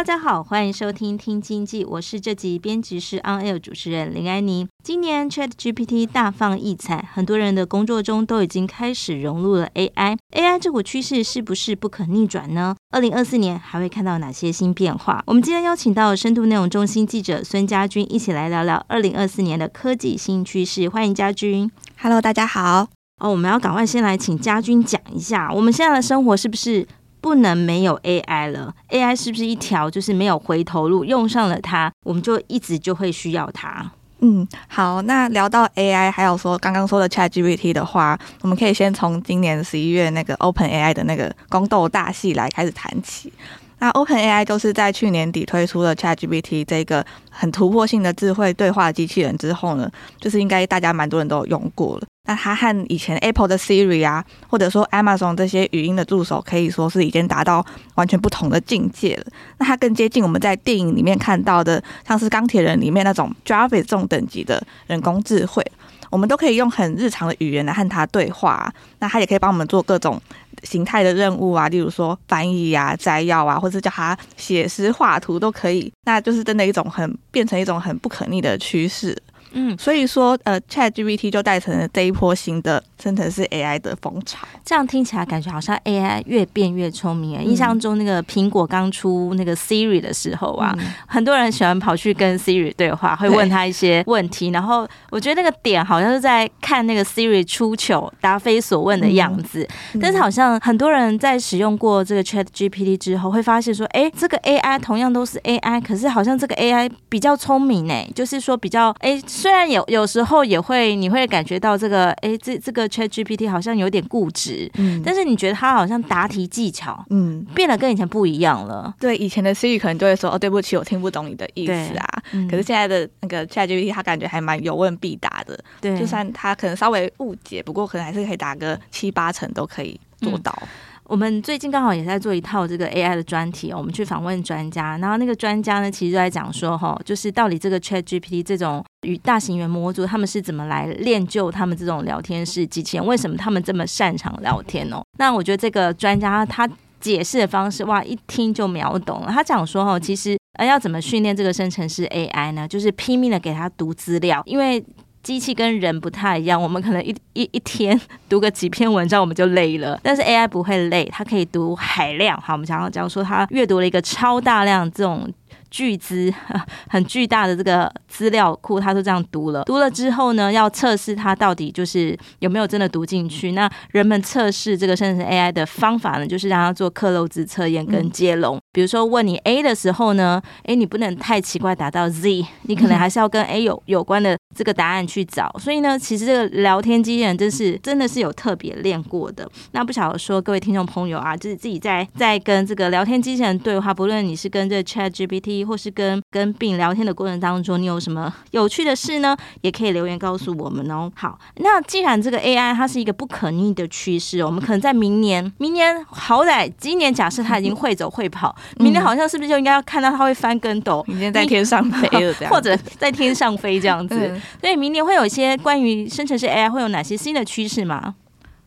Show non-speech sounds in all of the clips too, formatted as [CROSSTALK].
大家好，欢迎收听《听经济》，我是这集编辑室 On Air 主持人林安妮。今年 Chat GPT 大放异彩，很多人的工作中都已经开始融入了 AI。AI 这股趋势是不是不可逆转呢？二零二四年还会看到哪些新变化？我们今天邀请到深度内容中心记者孙家军一起来聊聊二零二四年的科技新趋势。欢迎家军。Hello，大家好。哦，我们要赶快先来请家军讲一下，我们现在的生活是不是？不能没有 AI 了，AI 是不是一条就是没有回头路？用上了它，我们就一直就会需要它。嗯，好，那聊到 AI，还有说刚刚说的 ChatGPT 的话，我们可以先从今年十一月那个 OpenAI 的那个宫斗大戏来开始谈起。那 OpenAI 就是在去年底推出了 ChatGPT 这个很突破性的智慧对话机器人之后呢，就是应该大家蛮多人都有用过了。那它和以前 Apple 的 Siri 啊，或者说 Amazon 这些语音的助手，可以说是已经达到完全不同的境界了。那它更接近我们在电影里面看到的，像是钢铁人里面那种 Jarvis 这种等级的人工智慧，我们都可以用很日常的语言来和它对话。那它也可以帮我们做各种形态的任务啊，例如说翻译啊、摘要啊，或者叫他写诗画图都可以。那就是真的一种很变成一种很不可逆的趋势。嗯，所以说，呃，ChatGPT 就带成了这一波新的生成式 AI 的风潮。这样听起来感觉好像 AI 越变越聪明。嗯、印象中，那个苹果刚出那个 Siri 的时候啊，嗯、很多人喜欢跑去跟 Siri 对话，会问他一些问题。然后我觉得那个点好像是在看那个 Siri 出糗、答非所问的样子。嗯、但是好像很多人在使用过这个 ChatGPT 之后，会发现说，哎，这个 AI 同样都是 AI，可是好像这个 AI 比较聪明哎，就是说比较哎。虽然有有时候也会，你会感觉到这个，哎，这这个 ChatGPT 好像有点固执，嗯，但是你觉得它好像答题技巧，嗯，变得跟以前不一样了。对，以前的 Siri 可能就会说，哦，对不起，我听不懂你的意思啊。嗯、可是现在的那个 ChatGPT，它感觉还蛮有问必答的。对，就算它可能稍微误解，不过可能还是可以答个七八成都可以做到。嗯我们最近刚好也在做一套这个 AI 的专题，我们去访问专家，然后那个专家呢，其实就在讲说，哈，就是到底这个 ChatGPT 这种与大型语言模组，他们是怎么来练就他们这种聊天式机器人？为什么他们这么擅长聊天哦？那我觉得这个专家他解释的方式，哇，一听就秒懂了。他讲说，哈，其实呃，要怎么训练这个生成式 AI 呢？就是拼命的给他读资料，因为。机器跟人不太一样，我们可能一 [LAUGHS] 一一天读个几篇文章我们就累了，但是 AI 不会累，它可以读海量。好，我们想要讲说它阅读了一个超大量这种。巨资 [LAUGHS] 很巨大的这个资料库，他都这样读了。读了之后呢，要测试它到底就是有没有真的读进去。那人们测试这个生成 AI 的方法呢，就是让他做克漏字测验跟接龙。嗯、比如说问你 A 的时候呢，哎，你不能太奇怪答到 Z，你可能还是要跟 A 有有关的这个答案去找。所以呢，其实这个聊天机器人真是真的是有特别练过的。那不晓得说各位听众朋友啊，就是自己在在跟这个聊天机器人对话，不论你是跟这 ChatGPT。或是跟跟病聊天的过程当中，你有什么有趣的事呢？也可以留言告诉我们哦。好，那既然这个 AI 它是一个不可逆的趋势，我们可能在明年，明年好歹今年假设它已经会走会跑，[LAUGHS] 明年好像是不是就应该要看到它会翻跟斗，明天在天上飞了 [LAUGHS] 这样，或者在天上飞这样子。[LAUGHS] 所以明年会有一些关于生成式 AI 会有哪些新的趋势吗？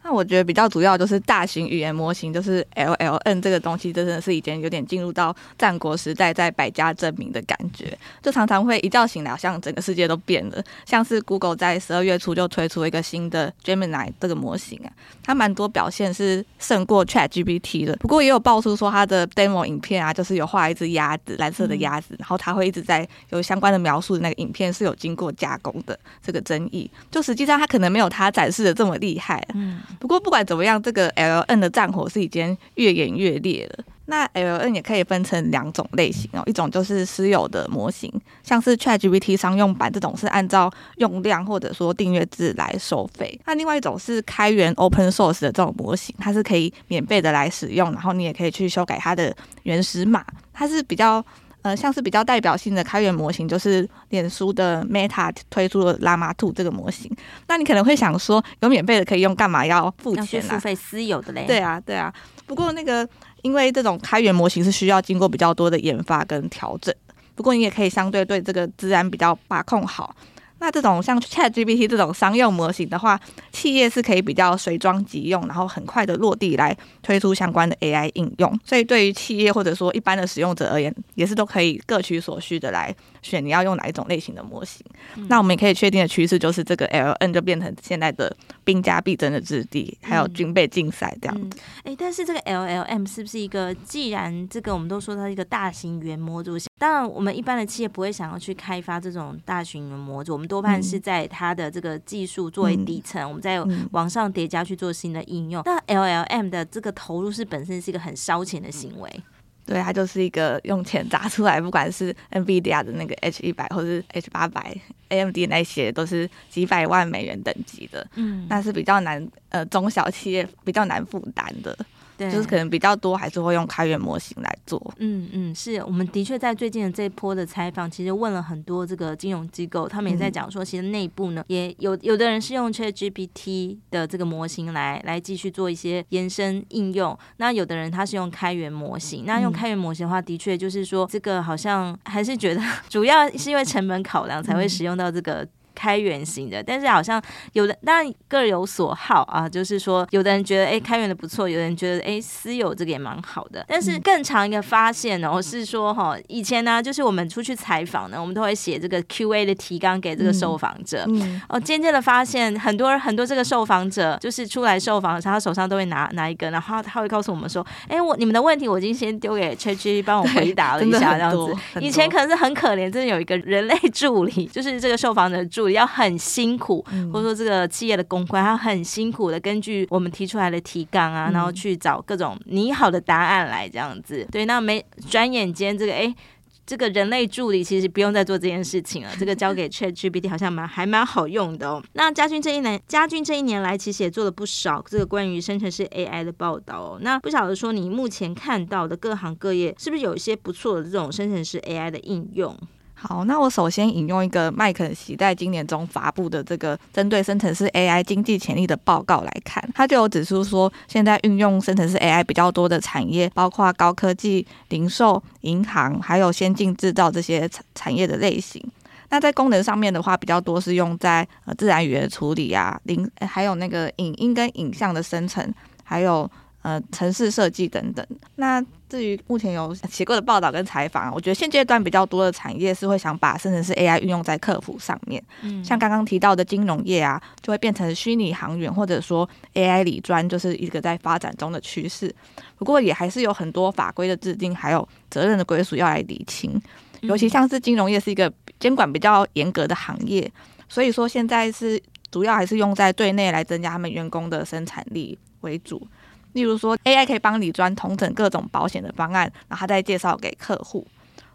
那我觉得比较主要就是大型语言模型，就是 LLM 这个东西，真的是已经有点进入到战国时代，在百家争鸣的感觉。就常常会一觉醒来，好像整个世界都变了。像是 Google 在十二月初就推出了一个新的 Gemini 这个模型啊，它蛮多表现是胜过 ChatGPT 的。不过也有爆出说它的 demo 影片啊，就是有画一只鸭子，蓝色的鸭子，然后它会一直在有相关的描述的那个影片是有经过加工的这个争议。就实际上它可能没有它展示的这么厉害。嗯。不过不管怎么样，这个 LLM 的战火是已经越演越烈了。那 LLM 也可以分成两种类型哦，一种就是私有的模型，像是 ChatGPT 商用版这种是按照用量或者说订阅制来收费。那另外一种是开源 Open Source 的这种模型，它是可以免费的来使用，然后你也可以去修改它的原始码。它是比较呃像是比较代表性的开源模型，就是脸书的 Meta 推出的 Llama 2这个模型。那你可能会想说，有免费的可以用，干嘛要付钱啊？付费私有的嘞？对啊，对啊。不过那个。因为这种开源模型是需要经过比较多的研发跟调整，不过你也可以相对对这个资安比较把控好。那这种像 ChatGPT 这种商用模型的话，企业是可以比较随装即用，然后很快的落地来推出相关的 AI 应用。所以对于企业或者说一般的使用者而言，也是都可以各取所需的来选你要用哪一种类型的模型。嗯、那我们也可以确定的趋势就是，这个 LLM 就变成现在的兵家必争的之地，还有军备竞赛这样子。哎、嗯嗯，但是这个 LLM 是不是一个？既然这个我们都说它是一个大型语言模组，当然我们一般的企业不会想要去开发这种大型语言模组，我们多半是在它的这个技术作为底层，嗯、我们在往上叠加去做新的应用。那 LLM 的这个投入是本身是一个很烧钱的行为，对，它就是一个用钱砸出来，不管是 NVIDIA 的那个 H 一百或是 H 八百，AMD 那些都是几百万美元等级的，嗯，那是比较难，呃，中小企业比较难负担的。对，就是可能比较多，还是会用开源模型来做。嗯嗯，是我们的确在最近的这一波的采访，其实问了很多这个金融机构，他们也在讲说，其实内部呢也有有的人是用 ChatGPT 的这个模型来来继续做一些延伸应用，那有的人他是用开源模型。那用开源模型的话，的确就是说这个好像还是觉得 [LAUGHS] 主要是因为成本考量才会使用到这个。开源型的，但是好像有的当然各有所好啊，就是说有的人觉得哎开源的不错，有的人觉得哎私有这个也蛮好的。但是更长一个发现哦，是说哈以前呢，就是我们出去采访呢，我们都会写这个 Q&A 的提纲给这个受访者。嗯，哦，渐渐的发现很多很多这个受访者就是出来受访的时候，他手上都会拿拿一个，然后他会告诉我们说，哎我你们的问题我已经先丢给 ChatGPT 帮我回答了一下这样子。以前可能是很可怜，真的有一个人类助理，[LAUGHS] 就是这个受访者助。要很辛苦，或者说这个企业的公关，他很辛苦的根据我们提出来的提纲啊，然后去找各种拟好的答案来这样子。对，那没转眼间这个哎，这个人类助理其实不用再做这件事情了，这个交给 ChatGPT 好像蛮还蛮好用的哦。那家俊这一年，家俊这一年来其实也做了不少这个关于生成式 AI 的报道哦。那不晓得说你目前看到的各行各业是不是有一些不错的这种生成式 AI 的应用？好，那我首先引用一个麦肯锡在今年中发布的这个针对生成式 AI 经济潜力的报告来看，它就有指出说，现在运用生成式 AI 比较多的产业，包括高科技、零售、银行，还有先进制造这些产产业的类型。那在功能上面的话，比较多是用在呃自然语言处理啊，零还有那个影音跟影像的生成，还有。呃，城市设计等等。那至于目前有写过的报道跟采访，我觉得现阶段比较多的产业是会想把生成式 AI 运用在客服上面。嗯，像刚刚提到的金融业啊，就会变成虚拟行员，或者说 AI 理专，就是一个在发展中的趋势。不过也还是有很多法规的制定，还有责任的归属要来理清。尤其像是金融业是一个监管比较严格的行业，所以说现在是主要还是用在对内来增加他们员工的生产力为主。例如说，AI 可以帮理专统整各种保险的方案，然后他再介绍给客户，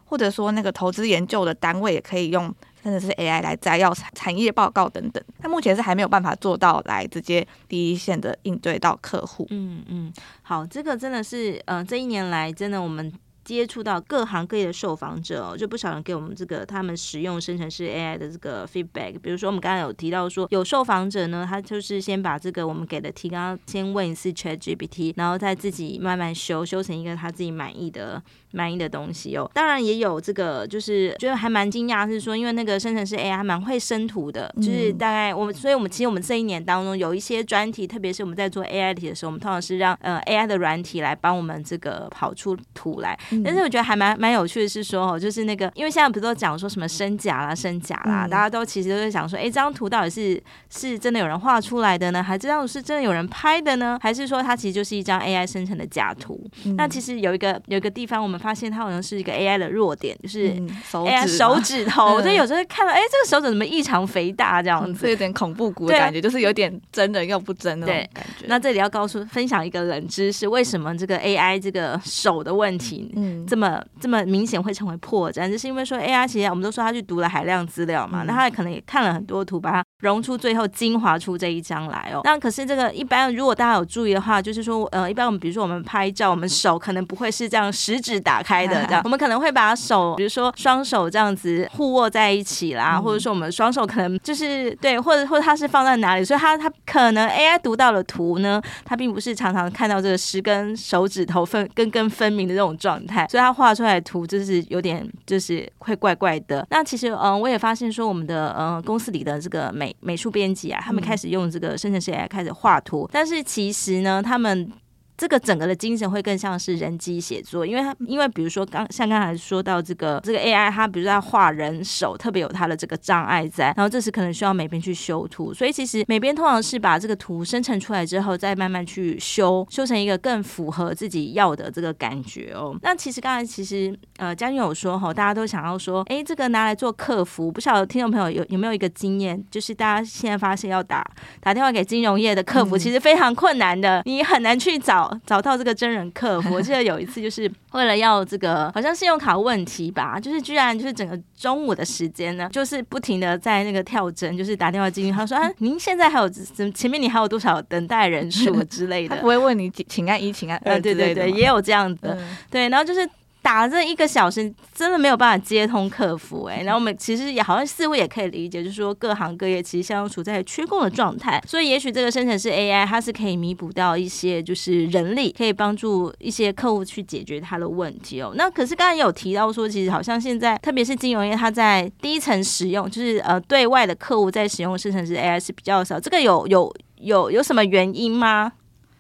或者说那个投资研究的单位也可以用，甚至是 AI 来摘要产产业报告等等。但目前是还没有办法做到来直接第一线的应对到客户。嗯嗯，好，这个真的是，嗯，这一年来真的我们。接触到各行各业的受访者哦，就不少人给我们这个他们使用生成式 AI 的这个 feedback。比如说，我们刚刚有提到说，有受访者呢，他就是先把这个我们给的提纲先问一次 ChatGPT，然后再自己慢慢修，修成一个他自己满意的满意的东西哦。当然也有这个，就是觉得还蛮惊讶，是说因为那个生成式 AI 还蛮会生图的，就是大概我们，所以我们其实我们这一年当中有一些专题，特别是我们在做 AI 题的时候，我们通常是让呃 AI 的软体来帮我们这个跑出图来。嗯、但是我觉得还蛮蛮有趣的是说哦，就是那个，因为现在不是都讲说什么真假啦、真假啦，嗯、大家都其实都在想说，哎，这张图到底是是真的有人画出来的呢，还是这张图是真的有人拍的呢？还是说它其实就是一张 AI 生成的假图？嗯、那其实有一个有一个地方，我们发现它好像是一个 AI 的弱点，就是 AI 手 [LAUGHS] 指头，就、嗯、有时候看到，哎，这个手指怎么异常肥大这样子，嗯、有点恐怖谷的感觉，就是有点真人又不真的感觉。那这里要告诉分享一个冷知识，为什么这个 AI 这个手的问题，嗯，这么这么明显会成为破绽，就是因为说 AI 其实我们都说他去读了海量资料嘛，嗯、那他可能也看了很多图，把它融出最后精华出这一张来哦。那可是这个一般如果大家有注意的话，就是说呃，一般我们比如说我们拍照，我们手可能不会是这样食指打开的 [LAUGHS] 这样，我们可能会把手，比如说双手这样子互握在一起啦，嗯、或者说我们双手可能就是对，或者或者它是放在哪里，所以它它可能 AI 读到了图呢，它并不是常常看到这个十根手指头分根根分明的这种状态，所以他画出来的图就是有点就是会怪怪的。那其实嗯，我也发现说我们的嗯公司里的这个美美术编辑啊，他们开始用这个生成式 AI 开始画图，但是其实呢，他们。这个整个的精神会更像是人机写作，因为它因为比如说刚像刚才说到这个这个 AI，它比如说它画人手，特别有它的这个障碍在，然后这时可能需要美编去修图，所以其实美编通常是把这个图生成出来之后，再慢慢去修，修成一个更符合自己要的这个感觉哦。那其实刚才其实呃嘉君有说哈，大家都想要说，哎，这个拿来做客服，不晓得听众朋友有有没有一个经验，就是大家现在发现要打打电话给金融业的客服，其实非常困难的，你很难去找。找到这个真人客服，[LAUGHS] 我记得有一次就是为了要这个好像信用卡问题吧，就是居然就是整个中午的时间呢，就是不停的在那个跳针，就是打电话进去，他说啊，您现在还有前面你还有多少等待人数之类的，他不会问你请按一，请按二，对对对，也有这样子，嗯、对，然后就是。打了这一个小时真的没有办法接通客服哎、欸，然后我们其实也好像似乎也可以理解，就是说各行各业其实相当处在缺工的状态，所以也许这个生成式 AI 它是可以弥补到一些就是人力，可以帮助一些客户去解决他的问题哦。那可是刚才有提到说，其实好像现在特别是金融业，它在第一层使用，就是呃对外的客户在使用生成式 AI 是比较少，这个有有有有什么原因吗？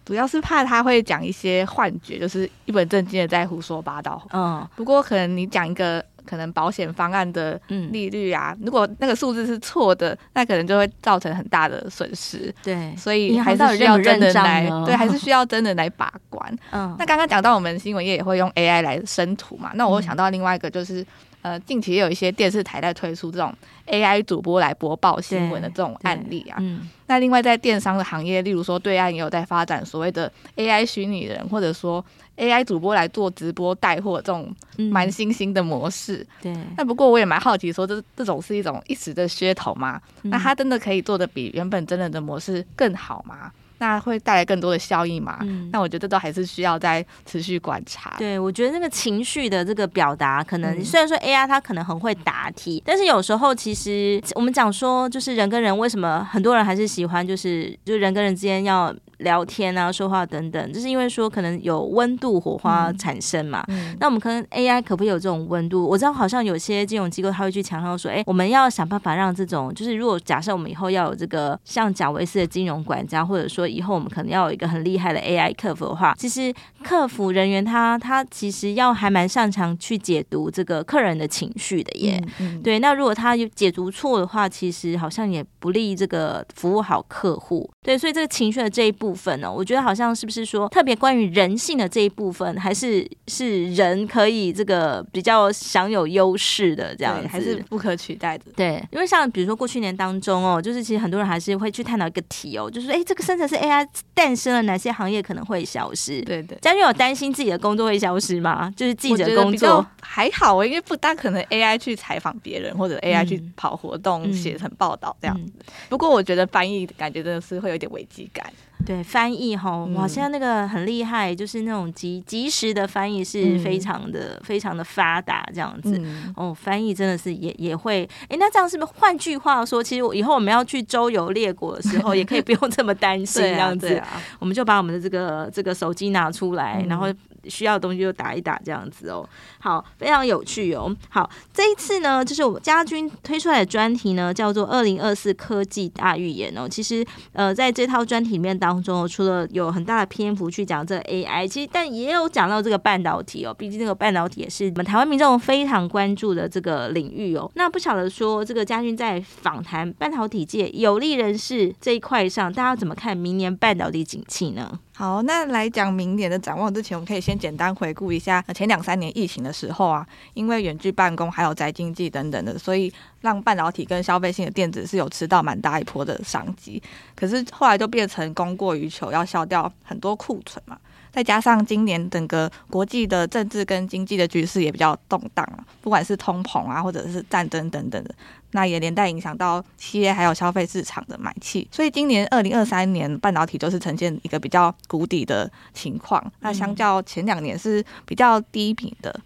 主要是怕他会讲一些幻觉，就是一本正经的在胡说八道。嗯，不过可能你讲一个可能保险方案的利率啊，嗯、如果那个数字是错的，那可能就会造成很大的损失。对，所以还是需要真的来，对，还是需要真的来把关。[LAUGHS] 嗯，那刚刚讲到我们新闻业也会用 AI 来生图嘛，那我想到另外一个就是。呃，近期也有一些电视台在推出这种 AI 主播来播报新闻的这种案例啊。嗯，那另外在电商的行业，例如说对岸也有在发展所谓的 AI 虚拟人，或者说 AI 主播来做直播带货这种蛮新兴的模式。对。那不过我也蛮好奇，说这这种是一种一时的噱头吗？那它真的可以做的比原本真人的模式更好吗？那会带来更多的效益嘛？嗯，那我觉得都还是需要再持续观察。对，我觉得那个情绪的这个表达，可能、嗯、虽然说 AI 它可能很会答题，但是有时候其实我们讲说，就是人跟人为什么很多人还是喜欢，就是就是人跟人之间要。聊天啊，说话等等，就是因为说可能有温度火花产生嘛。嗯嗯、那我们可能 AI 可不可以有这种温度？我知道好像有些金融机构他会去强调说，哎，我们要想办法让这种，就是如果假设我们以后要有这个像贾维斯的金融管家，或者说以后我们可能要有一个很厉害的 AI 客服的话，其实客服人员他他其实要还蛮擅长去解读这个客人的情绪的耶。嗯嗯、对，那如果他有解读错的话，其实好像也不利这个服务好客户。对，所以这个情绪的这一部分呢，我觉得好像是不是说特别关于人性的这一部分，还是是人可以这个比较享有优势的这样子，还是不可取代的？对，因为像比如说过去年当中哦，就是其实很多人还是会去探讨一个题哦，就是哎，这个生成式 AI 诞生了哪些行业可能会消失？对对，嘉君有担心自己的工作会消失吗？就是记者工作还好，因为不大可能 AI 去采访别人，或者 AI 去跑活动、写成报道这样子。嗯嗯、不过我觉得翻译感觉真的是会有。有点危机感。对，翻译哈，哇，现在那个很厉害，就是那种即即时的翻译是非常的、嗯、非常的发达，这样子。嗯、哦，翻译真的是也也会，哎，那这样是不是换句话说，其实我以后我们要去周游列国的时候，也可以不用这么担心，这样子。啊啊、我们就把我们的这个这个手机拿出来，嗯、然后需要的东西就打一打这样子哦。好，非常有趣哦。好，这一次呢，就是我们家军推出来的专题呢，叫做《二零二四科技大预言》哦。其实呃，在这套专题里面当中，除了有很大的篇幅去讲这 AI，其实但也有讲到这个半导体哦。毕竟这个半导体也是我们台湾民众非常关注的这个领域哦。那不晓得说这个嘉俊在访谈半导体界有利人士这一块上，大家怎么看明年半导体景气呢？好，那来讲明年的展望之前，我们可以先简单回顾一下前两三年疫情的时候啊，因为远距办公还有宅经济等等的，所以让半导体跟消费性的电子是有吃到蛮大一波的商机。可是后来就变成供过于求，要消掉很多库存嘛。再加上今年整个国际的政治跟经济的局势也比较动荡啊，不管是通膨啊，或者是战争等等的，那也连带影响到企业还有消费市场的买气。所以今年二零二三年半导体就是呈现一个比较谷底的情况。那相较前两年是比较低迷的，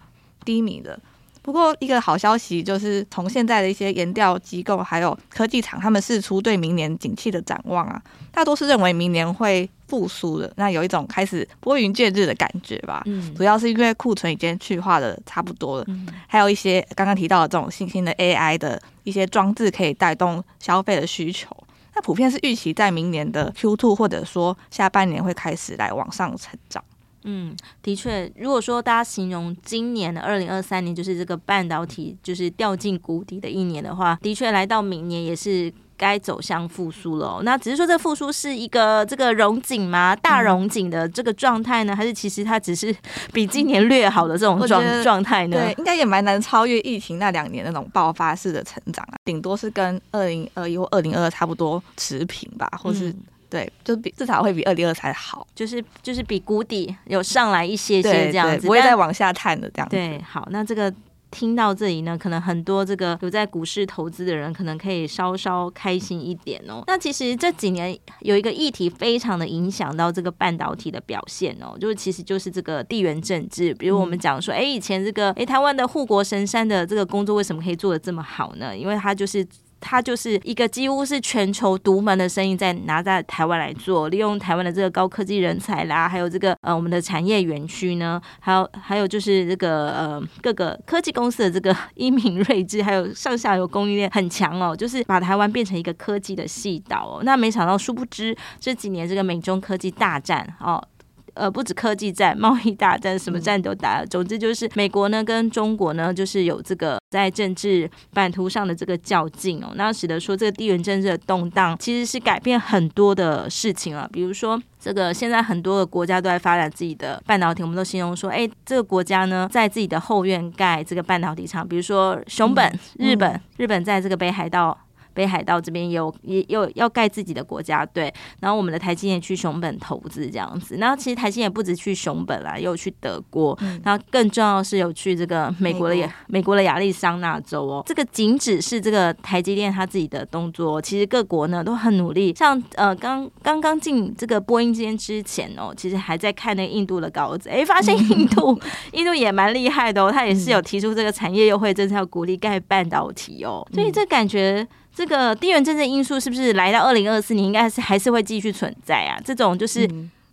低迷的。不过一个好消息就是，从现在的一些研调机构还有科技厂，他们释出对明年景气的展望啊，大多是认为明年会复苏的。那有一种开始拨云见日的感觉吧。嗯，主要是因为库存已经去化的差不多了，嗯，还有一些刚刚提到的这种新兴的 AI 的一些装置可以带动消费的需求。那普遍是预期在明年的 Q2 或者说下半年会开始来往上成长。嗯，的确，如果说大家形容今年的二零二三年就是这个半导体就是掉进谷底的一年的话，的确来到明年也是该走向复苏了哦。那只是说这复苏是一个这个荣景吗？大荣景的这个状态呢，还是其实它只是 [LAUGHS] 比今年略好的这种状状态呢？对，应该也蛮难超越疫情那两年那种爆发式的成长啊，顶多是跟二零二一或二零二二差不多持平吧，或是。嗯对，就比至少会比二零二三好，就是就是比谷底有上来一些些这样子，不会再往下探的这样子。对，好，那这个听到这里呢，可能很多这个有在股市投资的人，可能可以稍稍开心一点哦。那其实这几年有一个议题非常的影响到这个半导体的表现哦，就是其实就是这个地缘政治。比如我们讲说，哎、嗯，以前这个哎台湾的护国神山的这个工作为什么可以做的这么好呢？因为它就是。它就是一个几乎是全球独门的生意，在拿在台湾来做，利用台湾的这个高科技人才啦，还有这个呃我们的产业园区呢，还有还有就是这个呃各个科技公司的这个 [LAUGHS] 英明睿智，还有上下游供应链很强哦，就是把台湾变成一个科技的系岛哦。那没想到，殊不知这几年这个美中科技大战哦。呃，不止科技战、贸易大战，什么战都打了。总之就是美国呢跟中国呢，就是有这个在政治版图上的这个较劲哦，那使得说这个地缘政治的动荡，其实是改变很多的事情啊。比如说，这个现在很多的国家都在发展自己的半导体，我们都形容说，哎，这个国家呢在自己的后院盖这个半导体厂，比如说熊本、日本，日本在这个北海道。北海道这边也有也有要盖自己的国家队，然后我们的台积电去熊本投资这样子，然后其实台积电也不止去熊本啦，也有去德国，嗯、然后更重要的是有去这个美国的美国，美国的亚利桑那州哦。这个仅只是这个台积电他自己的动作，其实各国呢都很努力。像呃刚刚刚进这个播音间之前哦，其实还在看那个印度的稿子，哎，发现印度 [LAUGHS] 印度也蛮厉害的哦，他也是有提出这个产业优惠政策，要鼓励盖半导体哦，所以这感觉。这个地缘政治因素是不是来到二零二四年，应该是还是会继续存在啊？这种就是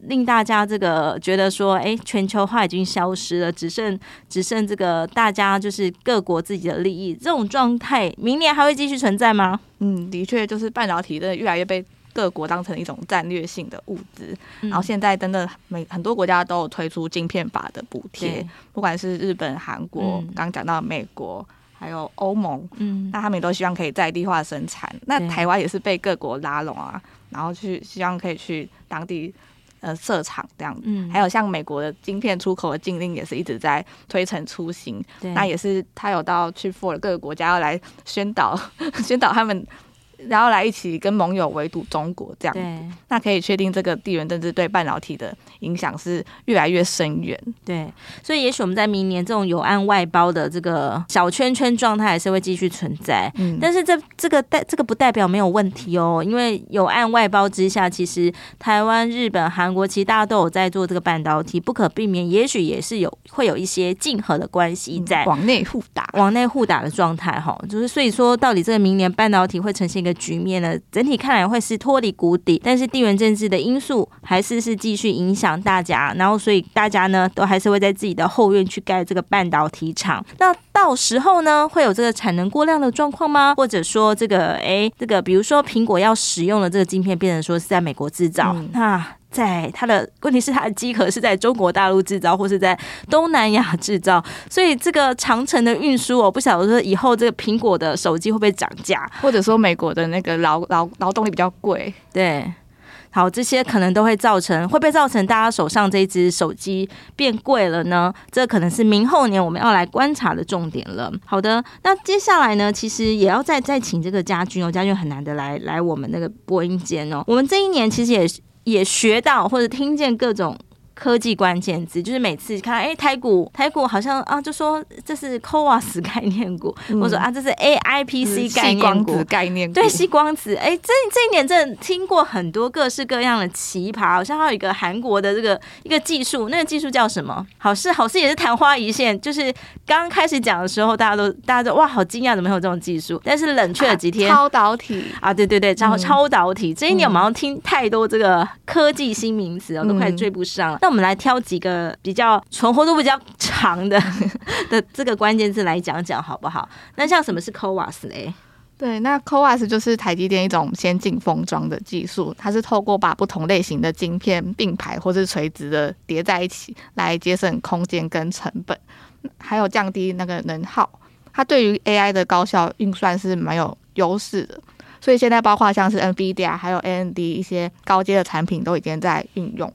令大家这个觉得说，哎，全球化已经消失了，只剩只剩这个大家就是各国自己的利益，这种状态，明年还会继续存在吗？嗯，的确，就是半导体的越来越被各国当成一种战略性的物资，然后现在真的每很多国家都有推出晶片法的补贴，不管是日本、韩国，刚讲到美国。还有欧盟，嗯，那他们也都希望可以在地化生产。那台湾也是被各国拉拢啊，然后去希望可以去当地呃设厂这样。嗯，还有像美国的晶片出口的禁令也是一直在推陈出新。对，那也是他有到去 for 各个国家要来宣导 [LAUGHS] 宣导他们。然后来一起跟盟友围堵中国这样子，那可以确定这个地缘政治对半导体的影响是越来越深远。对，所以也许我们在明年这种有案外包的这个小圈圈状态还是会继续存在。嗯，但是这这个代这个不代表没有问题哦，因为有案外包之下，其实台湾、日本、韩国其实大家都有在做这个半导体，不可避免，也许也是有会有一些竞合的关系在、嗯、往内互打、往内互打的状态哈。就是所以说，到底这个明年半导体会呈现一个个局面呢，整体看来会是脱离谷底，但是地缘政治的因素还是是继续影响大家，然后所以大家呢都还是会在自己的后院去盖这个半导体厂。那到时候呢会有这个产能过量的状况吗？或者说这个哎这个比如说苹果要使用的这个晶片变成说是在美国制造，嗯、那。在它的问题是，它的机壳是在中国大陆制造，或是在东南亚制造，所以这个长城的运输，我不晓得说以后这个苹果的手机会不会涨价，或者说美国的那个劳劳劳动力比较贵，对，好，这些可能都会造成，会不会造成大家手上这一支手机变贵了呢？这可能是明后年我们要来观察的重点了。好的，那接下来呢，其实也要再再请这个家军哦，家军很难得来来我们那个播音间哦，我们这一年其实也是。也学到或者听见各种。科技关键字就是每次看，哎，台股台股好像啊，就说这是 CoWoS 概念股，嗯、或者说啊，这是 AIPC 概念股，概念股对，吸光子。哎，这这一年真的听过很多各式各样的奇葩，好像还有一个韩国的这个一个技术，那个技术叫什么？好事好事也是昙花一现，就是刚刚开始讲的时候，大家都大家都哇，好惊讶，怎么会有这种技术？但是冷却了几天，啊、超导体啊，对对对，超、嗯、超导体。这一年我们要听太多这个科技新名词哦，都快追不上了。嗯我们来挑几个比较存活度比较长的 [LAUGHS] 的这个关键字来讲讲好不好？那像什么是 CoWoS 嘞？对，那 CoWoS 就是台积电一种先进封装的技术，它是透过把不同类型的晶片并排或是垂直的叠在一起，来节省空间跟成本，还有降低那个能耗。它对于 AI 的高效运算是蛮有优势的，所以现在包括像是 NVIDIA 还有 AMD 一些高阶的产品都已经在运用。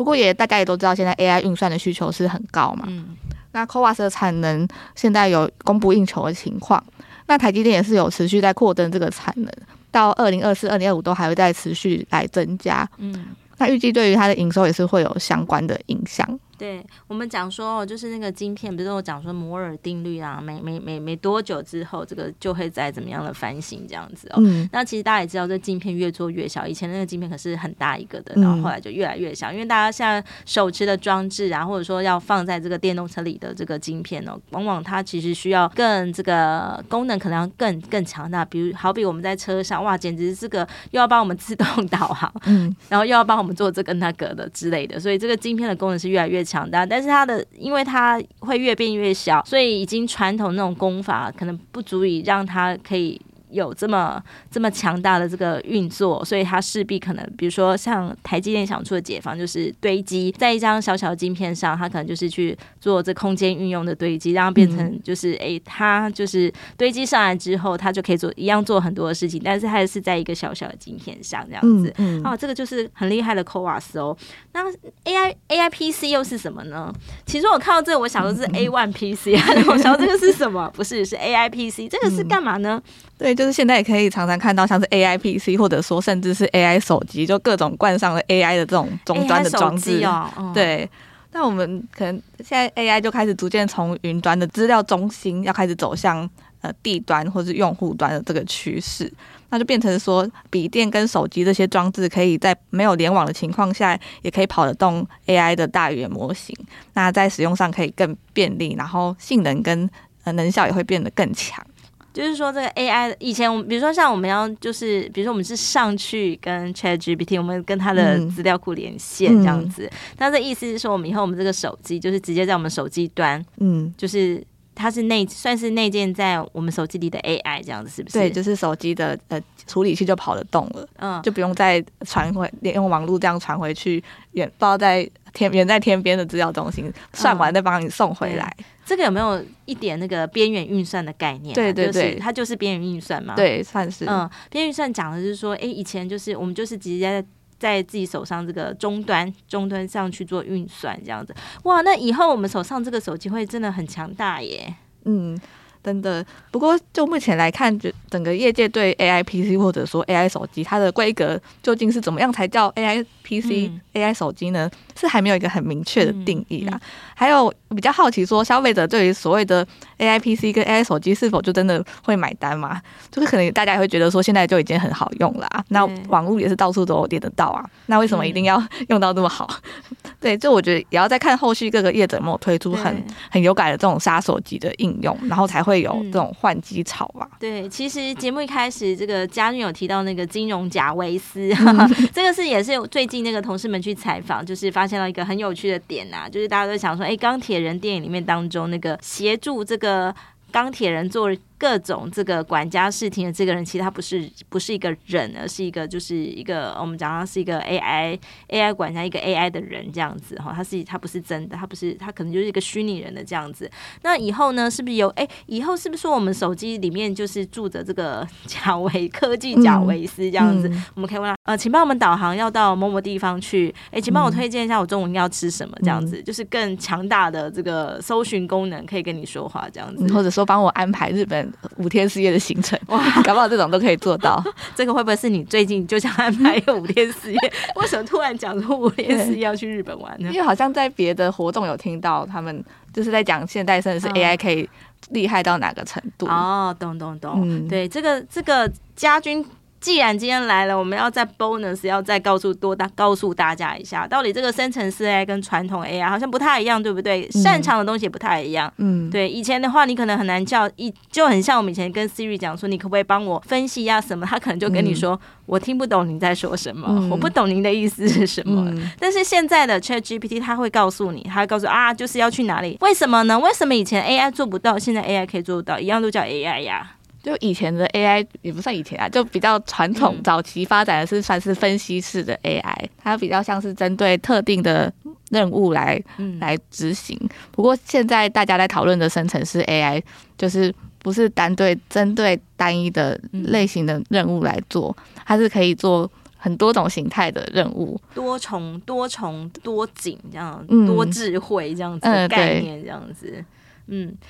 不过也大家也都知道，现在 AI 运算的需求是很高嘛。嗯。那 CoWAS 的产能现在有供不应求的情况，那台积电也是有持续在扩增这个产能，到二零二四、二零二五都还会再持续来增加。嗯。那预计对于它的营收也是会有相关的影响。对我们讲说哦，就是那个晶片，不是我讲说摩尔定律啊，没没没没多久之后，这个就会再怎么样的翻新这样子哦。嗯。那其实大家也知道，这晶片越做越小，以前那个晶片可是很大一个的，然后后来就越来越小，因为大家现在手持的装置啊，或者说要放在这个电动车里的这个晶片哦，往往它其实需要更这个功能可能要更更强大，比如好比我们在车上，哇，简直是这个又要帮我们自动 [LAUGHS] 导航，嗯，然后又要帮我们做这个那个的之类的，所以这个晶片的功能是越来越强大，但是它的，因为它会越变越小，所以已经传统那种功法可能不足以让它可以。有这么这么强大的这个运作，所以它势必可能，比如说像台积电想出的解放，就是堆积在一张小小的晶片上，它可能就是去做这空间运用的堆积，让它变成就是哎、嗯，它就是堆积上来之后，它就可以做一样做很多的事情，但是它是在一个小小的晶片上这样子。哦、嗯嗯啊，这个就是很厉害的 CoWoS 哦。那 AI AI PC 又是什么呢？其实我看到这个，我想说是 A One PC，[LAUGHS] 我想说这个是什么？不是，是 AI PC，这个是干嘛呢？嗯、对。就是现在也可以常常看到像是 A I P C，或者说甚至是 A I 手机，就各种冠上了 A I 的这种终端的装置哦。对，那我们可能现在 A I 就开始逐渐从云端的资料中心，要开始走向呃地端或是用户端的这个趋势，那就变成说笔电跟手机这些装置可以在没有联网的情况下，也可以跑得动 A I 的大语言模型。那在使用上可以更便利，然后性能跟呃能效也会变得更强。就是说，这个 AI 以前我们比如说像我们要就是，比如说我们是上去跟 ChatGPT，我们跟它的资料库连线这样子。那、嗯、这意思是说，我们以后我们这个手机就是直接在我们手机端，嗯，就是它是内算是内建在我们手机里的 AI 这样子，是不是？对，就是手机的呃处理器就跑得动了，嗯，就不用再传回用网络这样传回去，远不知道在天远在天边的资料中心算完再帮你送回来。嗯这个有没有一点那个边缘运算的概念、啊？对对对，就是、它就是边缘运算嘛。对，算是。嗯，边缘运算讲的是说，哎，以前就是我们就是直接在在自己手上这个终端终端上去做运算这样子。哇，那以后我们手上这个手机会真的很强大耶。嗯。真的，不过就目前来看，就整个业界对 AI PC 或者说 AI 手机，它的规格究竟是怎么样才叫 AI PC、嗯、AI 手机呢？是还没有一个很明确的定义啦。嗯嗯、还有比较好奇说，消费者对于所谓的 AI PC 跟 AI 手机是否就真的会买单吗？就是可能大家也会觉得说，现在就已经很好用了，那网络也是到处都点得到啊，那为什么一定要用到那么好？[LAUGHS] 对，就我觉得也要再看后续各个业者有没有推出很很有感的这种杀手级的应用，然后才会有这种换机潮吧。对，其实节目一开始，这个嘉俊有提到那个金融贾维斯，[LAUGHS] [LAUGHS] 这个是也是最近那个同事们去采访，就是发现了一个很有趣的点呐、啊，就是大家都想说，哎，钢铁人电影里面当中那个协助这个钢铁人做。各种这个管家视听的这个人，其实他不是不是一个人，而是一个就是一个我们讲他是一个 AI AI 管家，一个 AI 的人这样子哈，他是他不是真的，他不是他可能就是一个虚拟人的这样子。那以后呢，是不是有哎？以后是不是说我们手机里面就是住着这个 [LAUGHS] 贾维科技贾维斯这样子？嗯嗯、我们可以问他呃，请帮我们导航要到某某地方去，哎，请帮我推荐一下我中午要吃什么这样子，嗯、就是更强大的这个搜寻功能，可以跟你说话这样子，或者说帮我安排日本。五天四夜的行程，哇，搞不好这种都可以做到。[LAUGHS] 这个会不会是你最近就想安排一个五天四夜？[LAUGHS] 为什么突然讲说五天四夜要去日本玩呢？因为好像在别的活动有听到他们就是在讲现代甚至是 AI 可以厉害到哪个程度。哦，懂懂懂。嗯、对，这个这个家军。既然今天来了，我们要再 bonus，要再告诉多大告诉大家一下，到底这个生成式 AI 跟传统 AI 好像不太一样，对不对？嗯、擅长的东西也不太一样。嗯，对。以前的话，你可能很难叫一，就很像我们以前跟 Siri 讲说，你可不可以帮我分析一下什么？他可能就跟你说，嗯、我听不懂你在说什么，嗯、我不懂您的意思是什么。嗯、但是现在的 ChatGPT 他会告诉你，他会告诉啊，就是要去哪里？为什么呢？为什么以前 AI 做不到，现在 AI 可以做得到？一样都叫 AI 呀。就以前的 AI 也不算以前啊，就比较传统，早期发展的是算是分析式的 AI，它比较像是针对特定的任务来来执行。不过现在大家在讨论的生成式 AI，就是不是单对针对单一的类型的任务来做，它是可以做很多种形态的任务，多重多重多景这样，多智慧这样子的概念这样子。嗯，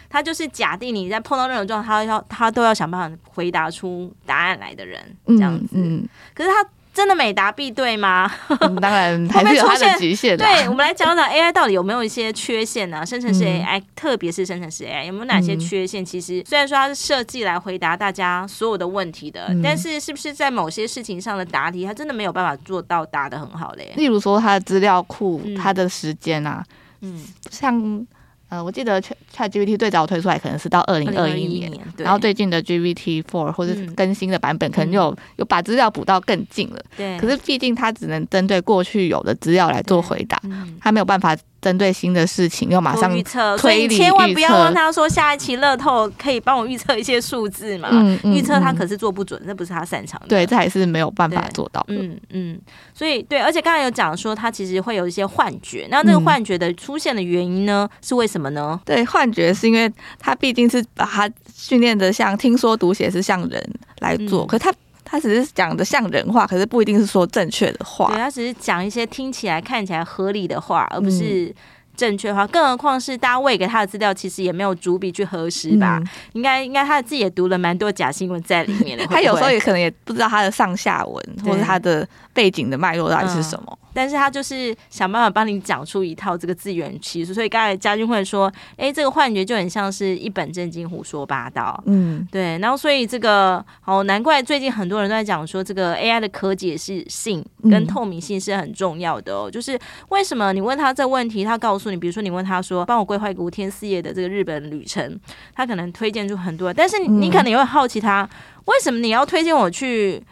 他就是假定你在碰到任何状况，他要他都要想办法回答出答案来的人，这样子。嗯，嗯，可是他真的每答必对吗？嗯、当然还是有他的 [LAUGHS] 极限的。对，我们来讲讲 AI 到底有没有一些缺陷呢？生成式 AI，、嗯、特别是生成式 AI 有没有哪些缺陷？其实虽然说它是设计来回答大家所有的问题的，嗯、但是是不是在某些事情上的答题，它真的没有办法做到答的很好嘞？例如说它的资料库，它的时间啊，嗯，像。呃，我记得 ChatGPT 最早推出来可能是到二零二一年，然后最近的 GPT Four 或者更新的版本，可能有、嗯、有把资料补到更近了。对，可是毕竟它只能针对过去有的资料来做回答，它、嗯、没有办法。针对新的事情，又马上预测，所以千万不要问他说下一期乐透可以帮我预测一些数字嘛？嗯嗯、预测他可是做不准，那不是他擅长的。对，这还是没有办法做到的。嗯嗯，所以对，而且刚才有讲说他其实会有一些幻觉，那那个幻觉的出现的原因呢，嗯、是为什么呢？对，幻觉是因为他毕竟是把他训练的像听说读写是像人来做，嗯、可是他。他只是讲的像人话，可是不一定是说正确的话。对，他只是讲一些听起来、看起来合理的话，而不是正确的话。更何况是大家喂给他的资料，其实也没有逐笔去核实吧？嗯、应该应该他自己也读了蛮多假新闻在里面的。[LAUGHS] 他有时候也可能也不知道他的上下文，或者他的背景的脉络到底是什么。嗯但是他就是想办法帮你讲出一套这个自圆其说，所以刚才嘉俊会说，哎、欸，这个幻觉就很像是一本正经胡说八道，嗯，对。然后所以这个哦难怪最近很多人都在讲说，这个 AI 的可解释性跟透明性是很重要的哦。嗯、就是为什么你问他这个问题，他告诉你，比如说你问他说，帮我规划一个五天四夜的这个日本旅程，他可能推荐出很多，但是你可能也会好奇他为什么你要推荐我去。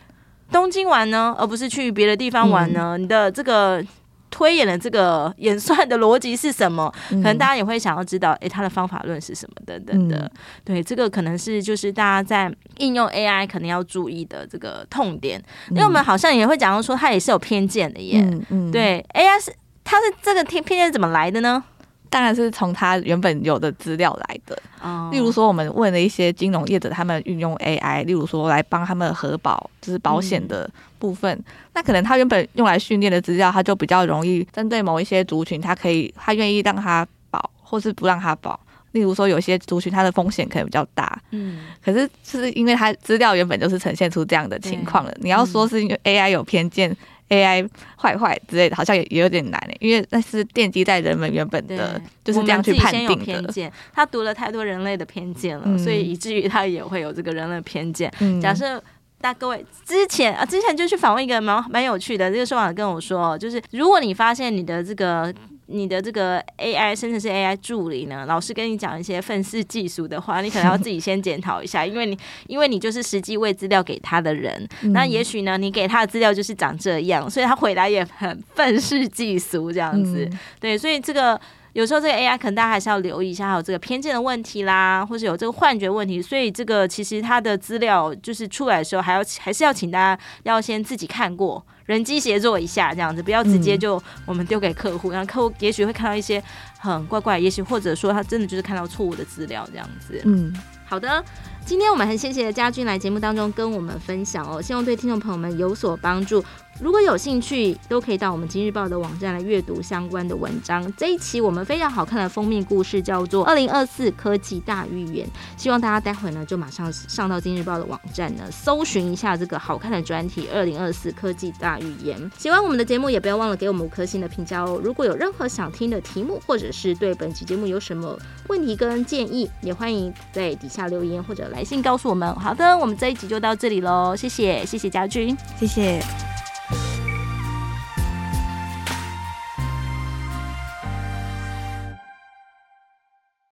东京玩呢，而不是去别的地方玩呢？嗯、你的这个推演的这个演算的逻辑是什么？嗯、可能大家也会想要知道，诶、欸，他的方法论是什么等等的。嗯、对，这个可能是就是大家在应用 AI 可能要注意的这个痛点，嗯、因为我们好像也会讲到说，它也是有偏见的耶。对，AI 是它是这个偏偏见怎么来的呢？当然是从他原本有的资料来的。Oh. 例如说，我们问了一些金融业者，他们运用 AI，例如说来帮他们核保，就是保险的部分。嗯、那可能他原本用来训练的资料，他就比较容易针对某一些族群，他可以，他愿意让他保，或是不让他保。例如说，有些族群它的风险可能比较大。嗯。可是是因为他资料原本就是呈现出这样的情况了。你要说是因为 AI 有偏见。AI 坏坏之类的，好像也也有点难诶，因为那是奠基在人们原本的就是这样去判定的。偏见，他读了太多人类的偏见了，嗯、所以以至于他也会有这个人类偏见。嗯、假设大各位之前啊，之前就去访问一个蛮蛮有趣的，这个受访者跟我说，就是如果你发现你的这个你的这个 AI 甚至是 AI 助理呢，老师跟你讲一些愤世嫉俗的话，你可能要自己先检讨一下，[LAUGHS] 因为你因为你就是实际喂资料给他的人，那也许呢，你给他的资料就是长这样，所以他回答也很愤世嫉俗这样子，对，所以这个。有时候这个 AI 可能大家还是要留意一下，还有这个偏见的问题啦，或是有这个幻觉问题，所以这个其实它的资料就是出来的时候，还要还是要请大家要先自己看过，人机协作一下这样子，不要直接就我们丢给客户，然后客户也许会看到一些很怪怪，也许或者说他真的就是看到错误的资料这样子。嗯，好的。今天我们很谢谢家军来节目当中跟我们分享哦，希望对听众朋友们有所帮助。如果有兴趣，都可以到我们今日报的网站来阅读相关的文章。这一期我们非常好看的封面故事叫做《二零二四科技大预言》，希望大家待会呢就马上上到今日报的网站呢，搜寻一下这个好看的专题《二零二四科技大预言》。喜欢我们的节目，也不要忘了给我们五颗星的评价哦。如果有任何想听的题目，或者是对本期节目有什么问题跟建议，也欢迎在底下留言或者来来信告诉我们。好的，我们这一集就到这里喽，谢谢，谢谢家军，谢谢。